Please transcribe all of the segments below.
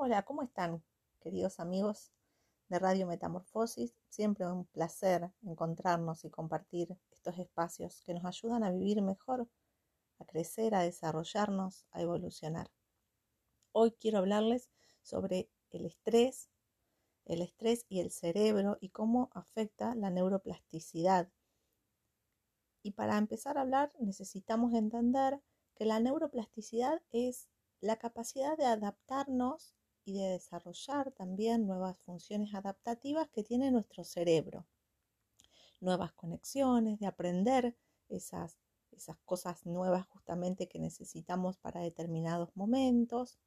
Hola, ¿cómo están, queridos amigos de Radio Metamorfosis? Siempre un placer encontrarnos y compartir estos espacios que nos ayudan a vivir mejor, a crecer, a desarrollarnos, a evolucionar. Hoy quiero hablarles sobre el estrés, el estrés y el cerebro y cómo afecta la neuroplasticidad. Y para empezar a hablar necesitamos entender que la neuroplasticidad es la capacidad de adaptarnos y de desarrollar también nuevas funciones adaptativas que tiene nuestro cerebro. Nuevas conexiones, de aprender esas, esas cosas nuevas justamente que necesitamos para determinados momentos.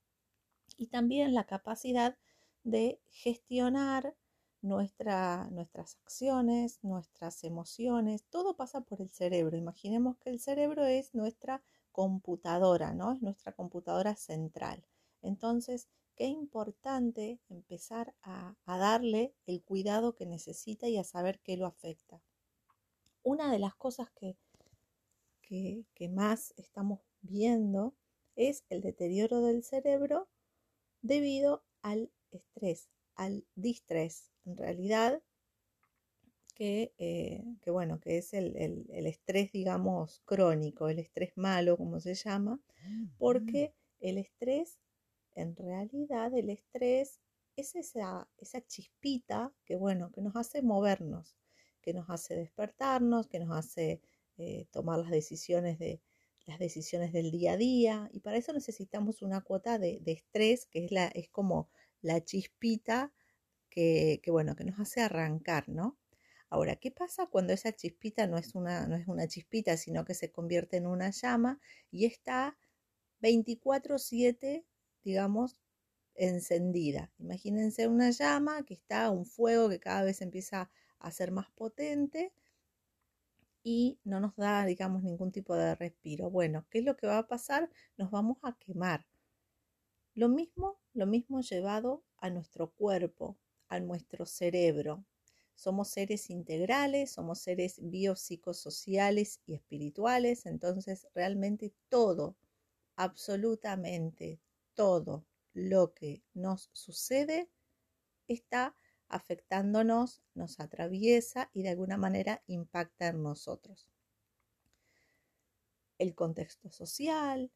Y también la capacidad de gestionar nuestra, nuestras acciones, nuestras emociones, todo pasa por el cerebro. Imaginemos que el cerebro es nuestra computadora, ¿no? Es nuestra computadora central. Entonces, qué importante empezar a, darle el cuidado que necesita y a saber qué lo afecta. Una de las cosas que, que, más estamos viendo es el deterioro del cerebro debido al estrés, al distrés. En realidad, que, eh, bueno, que es el, el, estrés, digamos, crónico, el estrés malo, como se llama, mm, porque el estrés en realidad el estrés es esa, esa chispita que, bueno, que nos hace movernos, que nos hace despertarnos, que nos hace eh, tomar las decisiones, de, las decisiones del día a día. Y para eso necesitamos una cuota de, estrés, que es, la, es como la chispita que, que, bueno, que nos hace arrancar, ¿no? Ahora, ¿qué pasa cuando esa chispita no es una, no es una chispita, sino que se convierte en una llama y está 24/7 digamos, encendida. Imagínense una llama que está, un fuego que cada vez empieza a ser más potente y no nos da, digamos, ningún tipo de respiro. Bueno, ¿qué es lo que va a pasar? Nos vamos a quemar. Lo mismo, lo mismo llevado a nuestro cuerpo, a nuestro cerebro. Somos seres integrales, somos seres biopsicosociales y espirituales, entonces realmente todo, absolutamente todo lo que nos sucede está afectándonos, nos atraviesa y de alguna manera impacta en nosotros. El contexto social,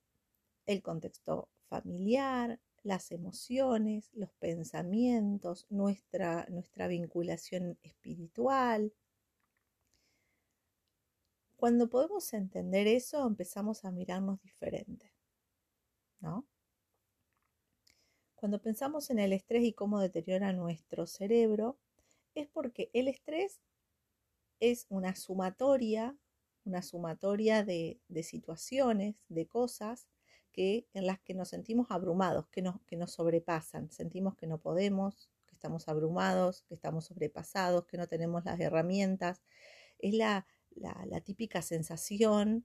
el contexto familiar, las emociones, los pensamientos, nuestra, nuestra vinculación espiritual. Cuando podemos entender eso, empezamos a mirarnos diferente, ¿no? Cuando pensamos en el estrés y cómo deteriora nuestro cerebro, es porque el estrés es una sumatoria, una sumatoria de, situaciones, de cosas que, en las que nos sentimos abrumados, que nos, que nos sobrepasan. Sentimos que no podemos, que estamos abrumados, que estamos sobrepasados, que no tenemos las herramientas. Es la, la típica sensación,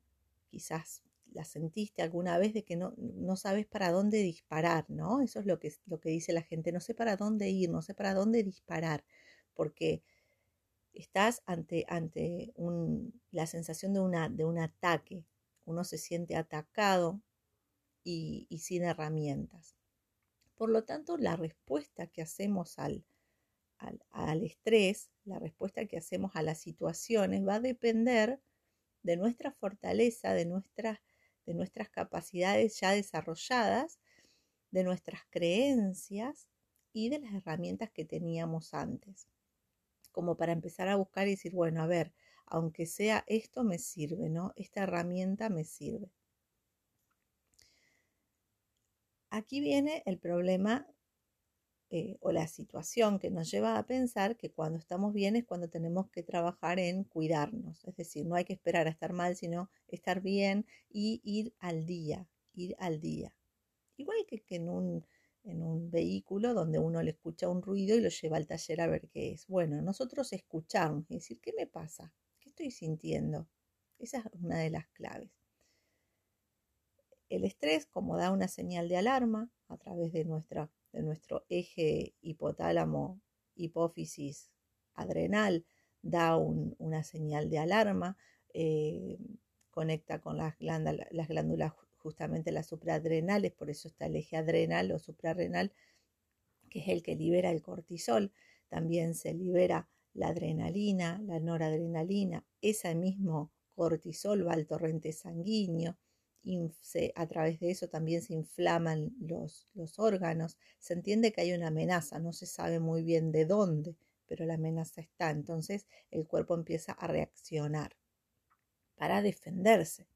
quizás la sentiste alguna vez de que no, no sabes para dónde disparar, ¿no? Eso es lo que, lo que dice la gente, no sé para dónde ir, no sé para dónde disparar, porque estás ante, ante un, la sensación de, una, de un ataque, uno se siente atacado y, y sin herramientas. Por lo tanto, la respuesta que hacemos al, al, al, estrés, la respuesta que hacemos a las situaciones va a depender de nuestra fortaleza, de nuestra de nuestras capacidades ya desarrolladas, de nuestras creencias y de las herramientas que teníamos antes. Como para empezar a buscar y decir, bueno, a ver, aunque sea esto me sirve, ¿no? Esta herramienta me sirve. Aquí viene el problema eh, o la situación que nos lleva a pensar que cuando estamos bien es cuando tenemos que trabajar en cuidarnos. Es decir, no hay que esperar a estar mal, sino estar bien y ir al día, ir al día. Igual que, en, un, en un vehículo donde uno le escucha un ruido y lo lleva al taller a ver qué es. Bueno, nosotros escuchamos y decir, ¿qué me pasa? ¿Qué estoy sintiendo? Esa es una de las claves. El estrés, como da una señal de alarma a través de nuestra de nuestro eje hipotálamo, hipófisis, adrenal, da una señal de alarma, eh, conecta con las glándulas, las glándulas justamente las supraadrenales, por eso está el eje adrenal o suprarrenal que es el que libera el cortisol, también se libera la adrenalina, la noradrenalina, ese mismo cortisol va al torrente sanguíneo, a través de eso también se inflaman los, los órganos, se entiende que hay una amenaza, no se sabe muy bien de dónde, pero la amenaza está, entonces el cuerpo empieza a reaccionar para defenderse.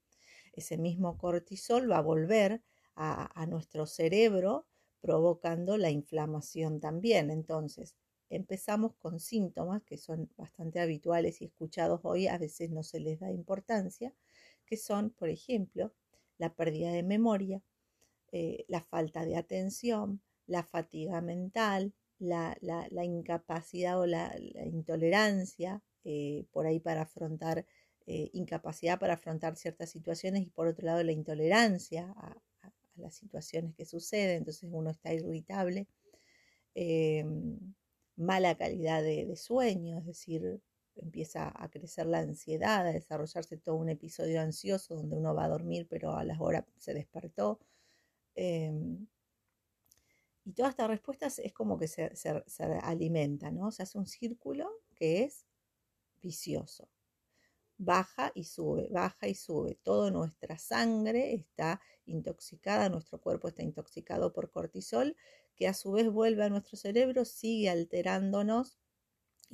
Ese mismo cortisol va a volver a, a nuestro cerebro provocando la inflamación también. Entonces, empezamos con síntomas que son bastante habituales y escuchados hoy, a veces no se les da importancia, que son, por ejemplo, la pérdida de memoria, eh, la falta de atención, la fatiga mental, la, incapacidad o la, intolerancia eh, por ahí para afrontar, eh, incapacidad para afrontar ciertas situaciones y por otro lado la intolerancia a, las situaciones que suceden, entonces uno está irritable, em, mala calidad de, sueño, es decir, empieza a crecer la ansiedad, a desarrollarse todo un episodio ansioso donde uno va a dormir pero a las horas se despertó. Em, y todas estas respuestas es como que se, se, alimenta, ¿no? Se hace un círculo que es vicioso. Baja y sube, baja y sube. Toda nuestra sangre está intoxicada, nuestro cuerpo está intoxicado por cortisol, que a su vez vuelve a nuestro cerebro, sigue alterándonos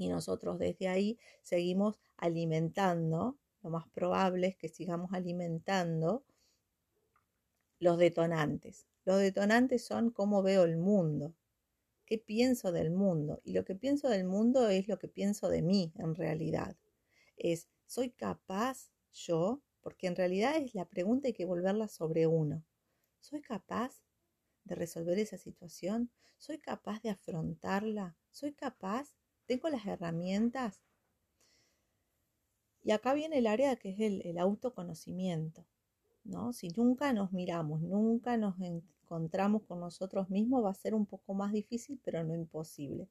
y nosotros desde ahí seguimos alimentando, lo más probable es que sigamos alimentando los detonantes. Los detonantes son cómo veo el mundo, qué pienso del mundo. Y lo que pienso del mundo es lo que pienso de mí en realidad. Es, ¿soy capaz yo? Porque en realidad es la pregunta hay que volverla sobre uno. ¿Soy capaz de resolver esa situación? ¿Soy capaz de afrontarla? ¿Soy capaz tengo las herramientas. Y acá viene el área que es el, autoconocimiento. ¿no? Si nunca nos miramos, nunca nos encontramos con nosotros mismos, va a ser un poco más difícil, pero no imposible.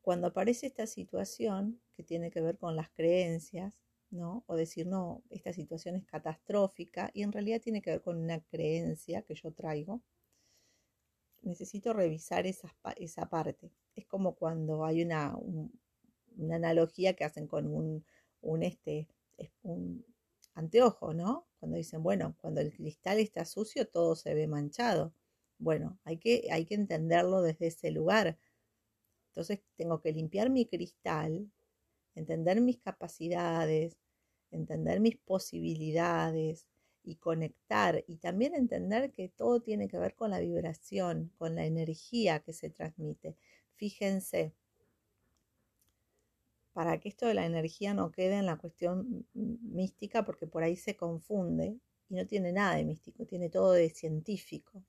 Cuando aparece esta situación que tiene que ver con las creencias, ¿no? O decir, no, esta situación es catastrófica y en realidad tiene que ver con una creencia que yo traigo, necesito revisar esa, esa parte. Es como cuando hay una, una analogía que hacen con un, un, este, un anteojo, ¿no? Cuando dicen, bueno, cuando el cristal está sucio, todo se ve manchado. Bueno, hay que, hay que entenderlo desde ese lugar. Entonces tengo que limpiar mi cristal, entender mis capacidades, entender mis posibilidades, y conectar y también entender que todo tiene que ver con la vibración, con la energía que se transmite. Fíjense, para que esto de la energía no quede en la cuestión mística, porque por ahí se confunde y no tiene nada de místico, tiene todo de científico.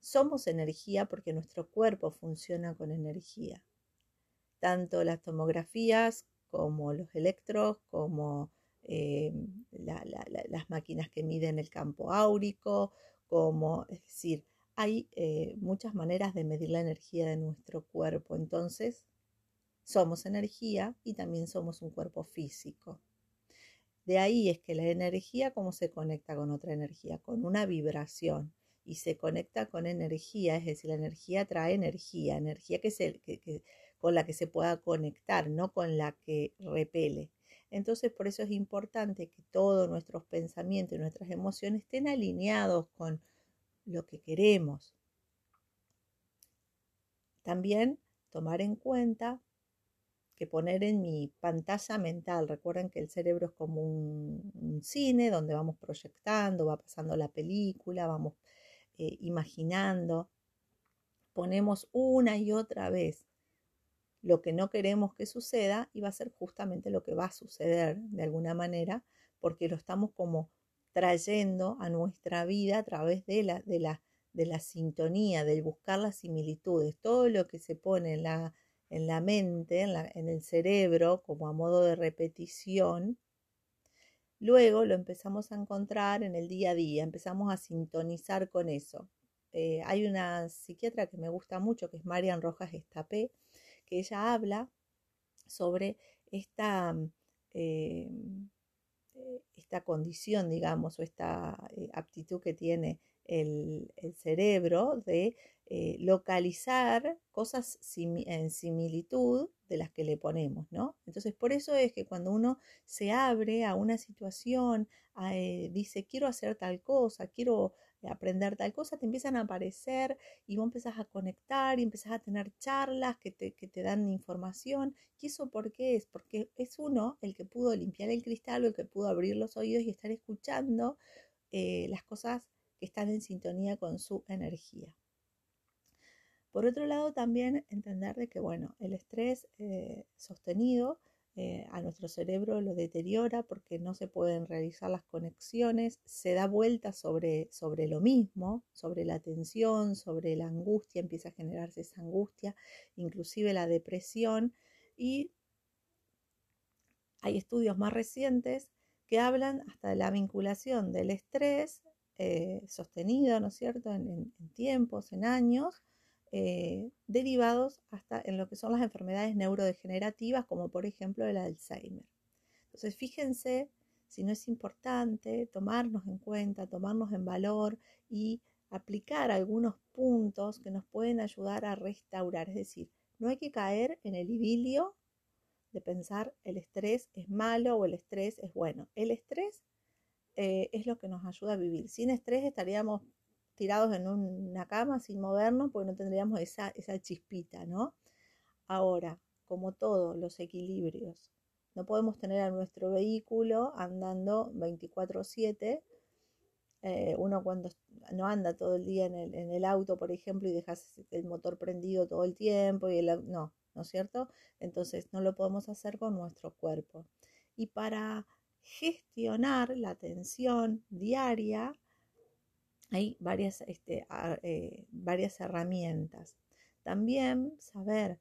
Somos energía porque nuestro cuerpo funciona con energía. Tanto las tomografías como los electros, como eh, las máquinas que miden el campo áurico, como, es decir, hay eh, muchas maneras de medir la energía de nuestro cuerpo. Entonces, somos energía y también somos un cuerpo físico. De ahí es que la energía, ¿cómo se conecta con otra energía? Con una vibración. Y se conecta con energía, es decir, la energía trae energía, energía que, con la que se pueda conectar, no con la que repele. Entonces, por eso es importante que todos nuestros pensamientos y nuestras emociones estén alineados con lo que queremos. También tomar en cuenta que poner en mi pantalla mental, recuerden que el cerebro es como un, cine donde vamos proyectando, va pasando la película, vamos eh, imaginando, ponemos una y otra vez lo que no queremos que suceda y va a ser justamente lo que va a suceder de alguna manera, porque lo estamos como trayendo a nuestra vida a través de la, de la, de la sintonía, del buscar las similitudes, todo lo que se pone en la, en la mente, en, la, en el cerebro, como a modo de repetición, luego lo empezamos a encontrar en el día a día, empezamos a sintonizar con eso. Eh, hay una psiquiatra que me gusta mucho, que es Marian Rojas Estapé, que ella habla sobre esta, mm, eh, esta condición, digamos, o esta eh, aptitud que tiene el, cerebro de eh, localizar cosas en similitud de las que le ponemos, ¿no? Entonces, por eso es que cuando uno se abre a una situación, eh, dice, quiero hacer tal cosa, quiero aprender tal cosa, te empiezan a aparecer y vos empezás a conectar y empezás a tener charlas que te, que te dan información. ¿Y eso por qué es? Porque es uno el que pudo limpiar el cristal o el que pudo abrir los oídos y estar escuchando eh, las cosas que están en sintonía con su energía. Por otro lado, también entender de que, bueno, el estrés eh, sostenido eh, a nuestro cerebro lo deteriora porque no se pueden realizar las conexiones, se da vuelta sobre, sobre lo mismo, sobre la tensión, sobre la angustia, empieza a generarse esa angustia, inclusive la depresión y hay estudios más recientes que hablan hasta de la vinculación del estrés eh, sostenido, ¿no es cierto?, en tiempos, en años, eh, derivados hasta en lo que son las enfermedades neurodegenerativas, como por ejemplo el Alzheimer. Entonces, fíjense si no es importante tomarnos en cuenta, tomarnos en valor y aplicar algunos puntos que nos pueden ayudar a restaurar. Es decir, no hay que caer en el idilio de pensar el estrés es malo o el estrés es bueno. El estrés eh, es lo que nos ayuda a vivir. Sin estrés estaríamos tirados en una cama sin movernos porque no tendríamos esa, esa chispita, ¿no? Ahora, como todos los equilibrios, no podemos tener a nuestro vehículo andando 24/7. Eh, uno cuando no anda todo el día en el, en el, auto, por ejemplo, y dejas el motor prendido todo el tiempo, y el, no, ¿no es cierto? Entonces no lo podemos hacer con nuestro cuerpo. Y para gestionar la tensión diaria, hay varias, este, eh, varias herramientas. También saber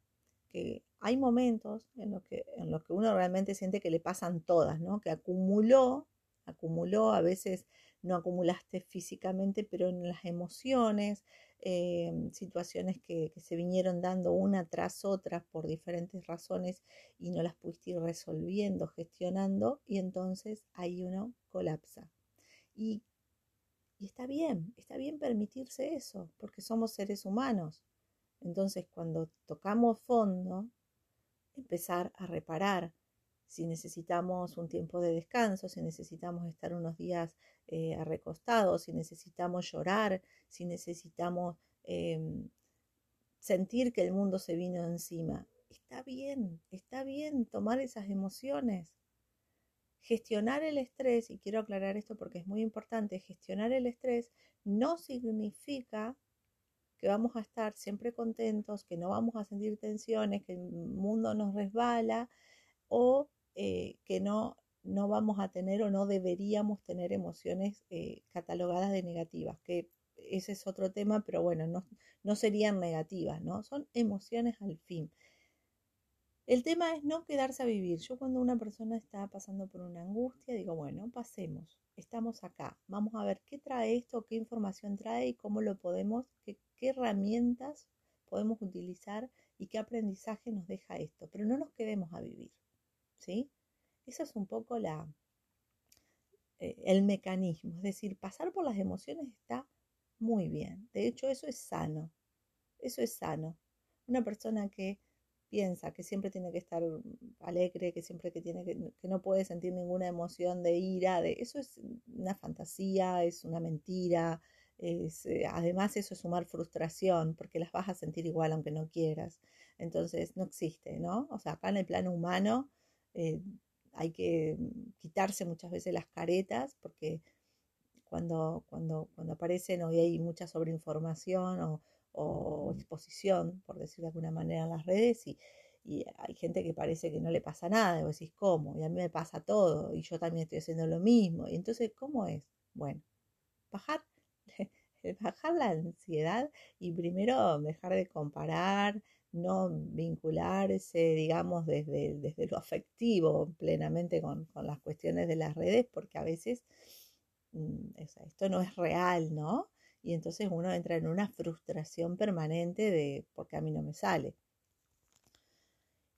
que hay momentos en los que, que uno realmente siente que le pasan todas, ¿no? que acumuló, acumuló, a veces no acumulaste físicamente, pero en las emociones, eh, situaciones que, que, se vinieron dando una tras otra por diferentes razones y no las pudiste ir resolviendo, gestionando, y entonces ahí uno colapsa. Y y está bien, está bien permitirse eso, porque somos seres humanos. Entonces, cuando tocamos fondo, empezar a reparar. Si necesitamos un tiempo de descanso, si necesitamos estar unos días eh, si necesitamos llorar, si necesitamos em, sentir que el mundo se vino encima. Está bien, está bien tomar esas emociones. Gestionar el estrés, y quiero aclarar esto porque es muy importante, gestionar el estrés no significa que vamos a estar siempre contentos, que no vamos a sentir tensiones, que el mundo nos resbala o eh, que no, no vamos a tener o no deberíamos tener emociones eh, catalogadas de negativas, que ese es otro tema, pero bueno, no, no serían negativas, ¿no? Son emociones al fin. El tema es no quedarse a vivir. Yo cuando una persona está pasando por una angustia, digo, bueno, pasemos, estamos acá, vamos a ver qué trae esto, qué información trae y cómo lo podemos, qué, herramientas podemos utilizar y qué aprendizaje nos deja esto. Pero no nos quedemos a vivir, ¿sí? Eso es un poco la, eh, el mecanismo. Es decir, pasar por las emociones está muy bien. De hecho, eso es sano. Eso es sano. Una persona que piensa que siempre tiene que estar alegre, que siempre que tiene que, no puede sentir ninguna emoción de ira, de eso es una fantasía, es una mentira, eh, además eso es sumar frustración, porque las vas a sentir igual aunque no quieras. Entonces no existe, ¿no? O sea, acá en el plano humano eh, hay que quitarse muchas veces las caretas, porque cuando, cuando, cuando aparecen hoy hay mucha sobreinformación o o exposición, por decir de alguna manera, en las redes y, hay gente que parece que no le pasa nada, y vos decís, ¿cómo? Y a mí me pasa todo, y yo también estoy haciendo lo mismo. Y entonces, ¿cómo es? Bueno, bajar, bajar la ansiedad y primero dejar de comparar, no vincularse, digamos, desde, desde lo afectivo plenamente con, con, las cuestiones de las redes, porque a veces mm, esto no es real, ¿no? Y entonces uno entra en una frustración permanente de porque a mí no me sale.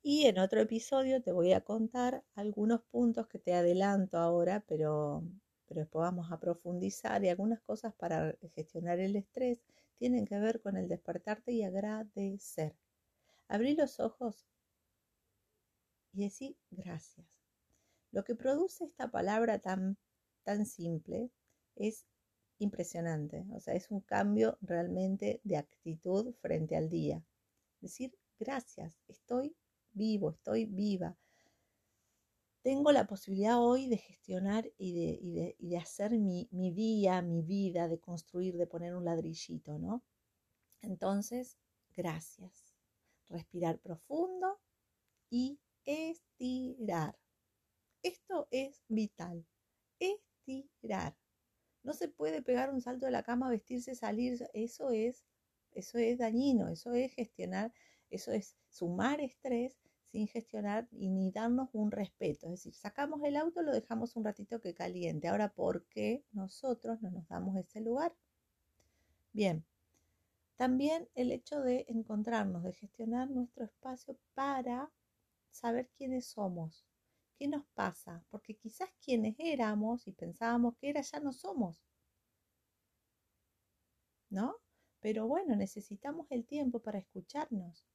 Y en otro episodio te voy a contar algunos puntos que te adelanto ahora, pero pero después vamos a profundizar y algunas cosas para gestionar el estrés tienen que ver con el despertarte y agradecer. Abrí los ojos y decir gracias. Lo que produce esta palabra tan, tan simple es impresionante, o sea, es un cambio realmente de actitud frente al día. Decir gracias, estoy vivo, estoy viva. Tengo la posibilidad hoy de gestionar y de, de, hacer mi, mi día, mi vida, de construir, de poner un ladrillito, ¿no? Entonces, gracias. Respirar profundo y estirar. Esto es vital. Estirar. No se puede pegar un salto de la cama, vestirse, salir. Eso es, eso es dañino. Eso es gestionar, eso es sumar estrés sin gestionar y ni darnos un respeto. Es decir, sacamos el auto, lo dejamos un ratito que caliente. Ahora, ¿por qué nosotros no nos damos ese lugar? Bien, también el hecho de encontrarnos, de gestionar nuestro espacio para saber quiénes somos, qué nos pasa, porque quizás quienes éramos y pensábamos que era ya no somos. ¿No? Pero bueno, necesitamos el tiempo para escucharnos.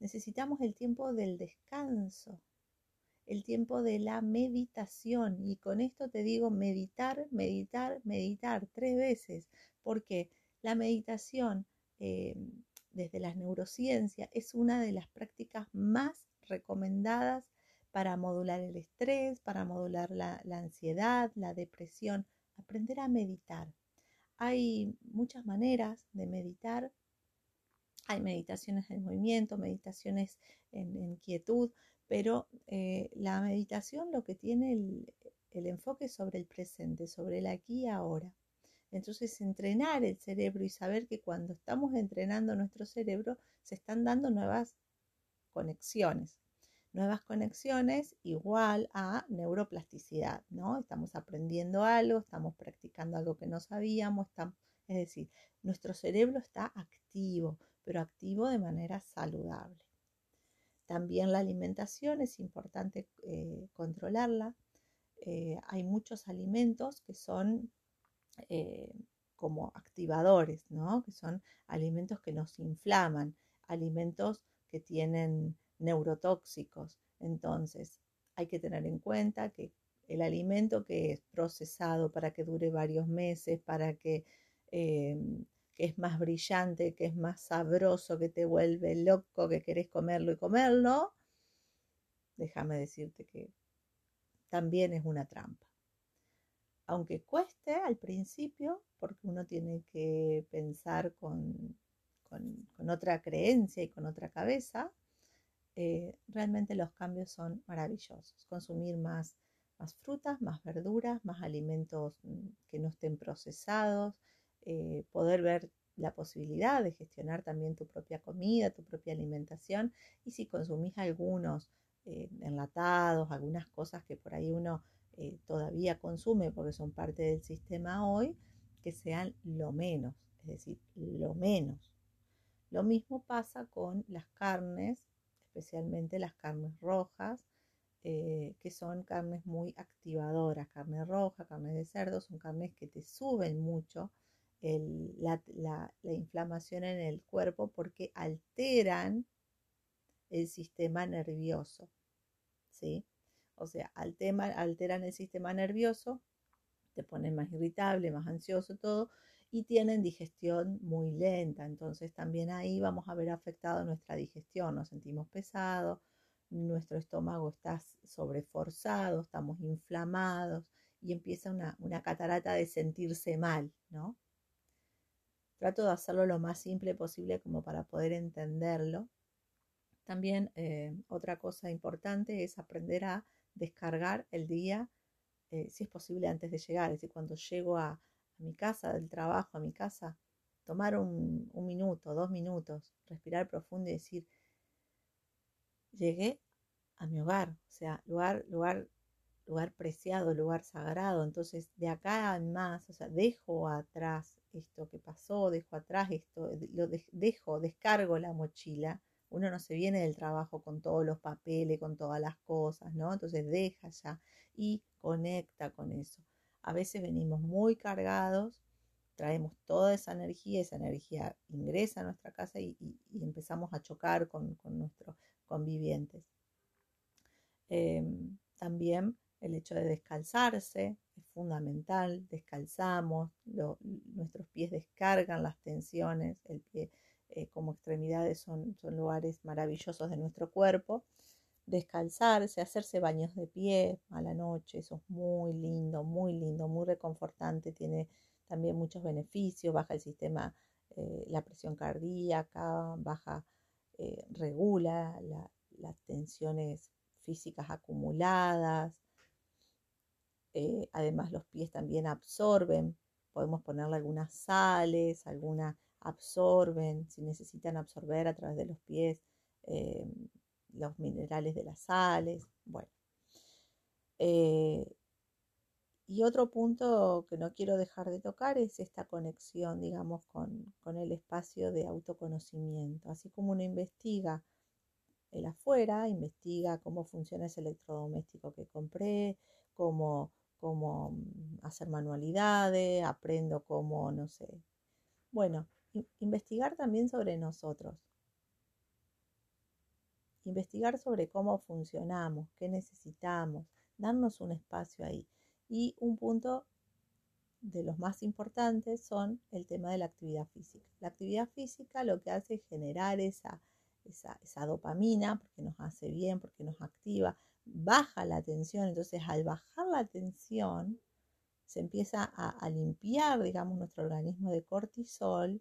Necesitamos el tiempo del descanso, el tiempo de la meditación. Y con esto te digo meditar, meditar, meditar tres veces, porque la meditación eh, desde las neurociencias es una de las prácticas más recomendadas para modular el estrés, para modular la, ansiedad, la depresión. Aprender a meditar. Hay muchas maneras de meditar. Hay meditaciones en movimiento, meditaciones en, quietud, pero eh, la meditación lo que tiene el, el enfoque sobre el presente, sobre el aquí y ahora. Entonces, entrenar el cerebro y saber que cuando estamos entrenando nuestro cerebro se están dando nuevas conexiones. Nuevas conexiones igual a neuroplasticidad, ¿no? Estamos aprendiendo algo, estamos practicando algo que no sabíamos, es decir, nuestro cerebro está activo, pero activo de manera saludable. También la alimentación es importante eh, controlarla. Eh, hay muchos alimentos que son eh, como activadores, ¿no? Que son alimentos que nos inflaman, alimentos que tienen neurotóxicos. Entonces, hay que tener en cuenta que el alimento que es procesado para que dure varios meses, para que, em, que es más brillante, que es más sabroso, que te vuelve loco, que querés comerlo y comerlo, déjame decirte que también es una trampa aunque cueste al principio, porque uno tiene que pensar con, otra creencia y con otra cabeza, eh, realmente los cambios son maravillosos. Consumir más, más frutas, más verduras, más alimentos mm, que no estén procesados, eh, poder ver la posibilidad de gestionar también tu propia comida, tu propia alimentación y si consumís algunos eh, enlatados, algunas cosas que por ahí uno todavía consume porque son parte del sistema hoy, que sean lo menos, es decir, lo menos. Lo mismo pasa con las carnes, especialmente las carnes rojas, eh, que son carnes muy activadoras, carne roja, carne de cerdo, son carnes que te suben mucho la, la, inflamación en el cuerpo porque alteran el sistema nervioso. ¿sí? O sea, alteran el sistema nervioso, te ponen más irritable, más ansioso, todo, y tienen digestión muy lenta. Entonces también ahí vamos a ver afectado nuestra digestión, nos sentimos pesados, nuestro estómago está sobreforzado, estamos inflamados y empieza una, catarata de sentirse mal, ¿no? Trato de hacerlo lo más simple posible como para poder entenderlo. También eh, otra cosa importante es aprender a descargar el día, eh, si es posible, antes de llegar. Es decir, cuando llego a, mi casa, del trabajo, a mi casa, tomar un, minuto, dos minutos, respirar profundo y decir, llegué a mi hogar, o sea, lugar, lugar, lugar preciado, lugar sagrado. Entonces, de acá en más, o sea, dejo atrás esto que pasó, dejo atrás esto, lo dejo, descargo la mochila uno no se viene del trabajo con todos los papeles, con todas las cosas, ¿no? Entonces deja ya y conecta con eso. A veces venimos muy cargados, traemos toda esa energía, esa energía ingresa a nuestra casa y, empezamos a chocar con, nuestros convivientes. Em, también el hecho de descalzarse es fundamental, descalzamos, nuestros pies descargan las tensiones, el pie eh, como extremidades son, son lugares maravillosos de nuestro cuerpo. Descalzarse, hacerse baños de pie a la noche, eso es muy lindo, muy lindo, muy reconfortante, tiene también muchos beneficios, baja el sistema, eh, la presión cardíaca, baja, eh, regula las tensiones físicas acumuladas, además los pies también absorben, podemos ponerle algunas sales, alguna absorben, si necesitan absorber a través de los pies eh, los minerales de las sales. Bueno. Eh, y otro punto que no quiero dejar de tocar es esta conexión, digamos, con, con el espacio de autoconocimiento. Así como uno investiga el afuera, investiga cómo funciona ese electrodoméstico que compré, cómo, cómo mm, hacer manualidades, aprendo cómo, no sé. Bueno, investigar también sobre nosotros. Investigar sobre cómo funcionamos, qué necesitamos, darnos un espacio ahí. Y un punto de los más importantes son el tema de la actividad física. La actividad física lo que hace es generar esa, esa, dopamina, porque nos hace bien, porque nos activa, baja la tensión. Entonces, al bajar la tensión, se empieza a, a limpiar, digamos, nuestro organismo de cortisol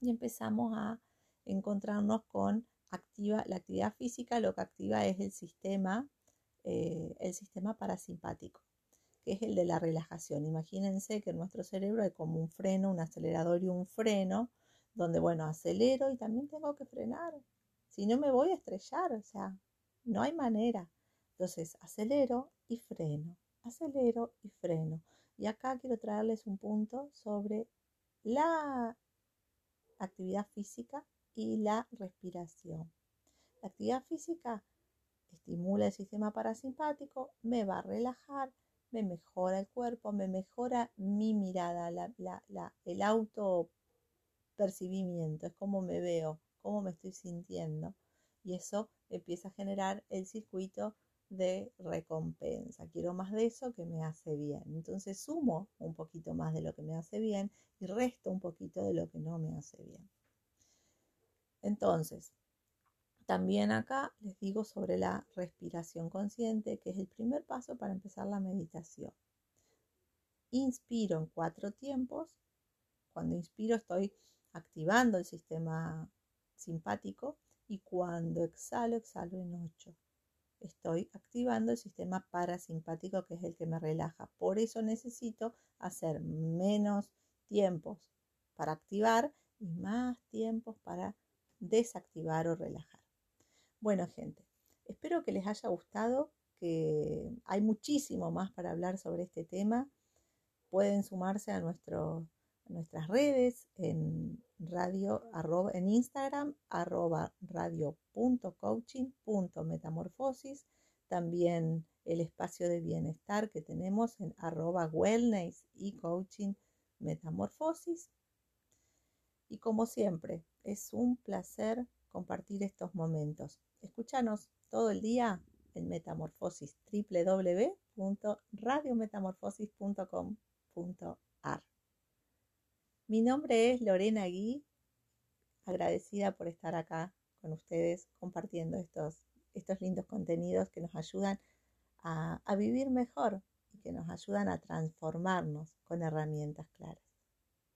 y empezamos a encontrarnos con activa, la actividad física, lo que activa es el sistema, eh, el sistema parasimpático, que es el de la relajación. Imagínense que en nuestro cerebro hay como un freno, un acelerador y un freno, donde, bueno, acelero y también tengo que frenar. Si no me voy a estrellar, o sea, no hay manera. Entonces, acelero y freno, acelero y freno. Y acá quiero traerles un punto sobre la actividad física y la respiración. La actividad física estimula el sistema parasimpático, me va a relajar, me mejora el cuerpo, me mejora mi mirada, el auto percibimiento, es como me veo, cómo me estoy sintiendo. Y eso empieza a generar el circuito de recompensa. Quiero más de eso que me hace bien. Entonces sumo un poquito más de lo que me hace bien y resto un poquito de lo que no me hace bien. Entonces, también acá les digo sobre la respiración consciente, que es el primer paso para empezar la meditación. Inspiro en cuatro tiempos. Cuando inspiro estoy activando el sistema simpático y cuando exhalo, exhalo en ocho estoy activando el sistema parasimpático que es el que me relaja. Por eso necesito hacer menos tiempos para activar y más tiempos para desactivar o relajar. Bueno, gente, espero que les haya gustado, que hay muchísimo más para hablar sobre este tema. Pueden sumarse a, nuestras redes en radio arroba, en Instagram arroba radio.coaching.metamorfosis, también el espacio de bienestar que tenemos en arroba wellness y coaching metamorfosis. Y como siempre, es un placer compartir estos momentos. Escúchanos todo el día en Metamorfosis www.radiometamorfosis.com.ar mi nombre es Lorena Gui, agradecida por estar acá con ustedes compartiendo estos, estos lindos contenidos que nos ayudan a, a vivir mejor y que nos ayudan a transformarnos con herramientas claras.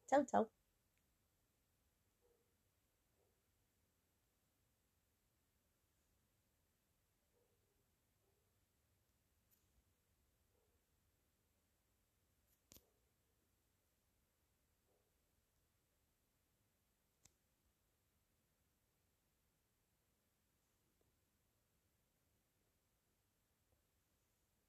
Chau, chau.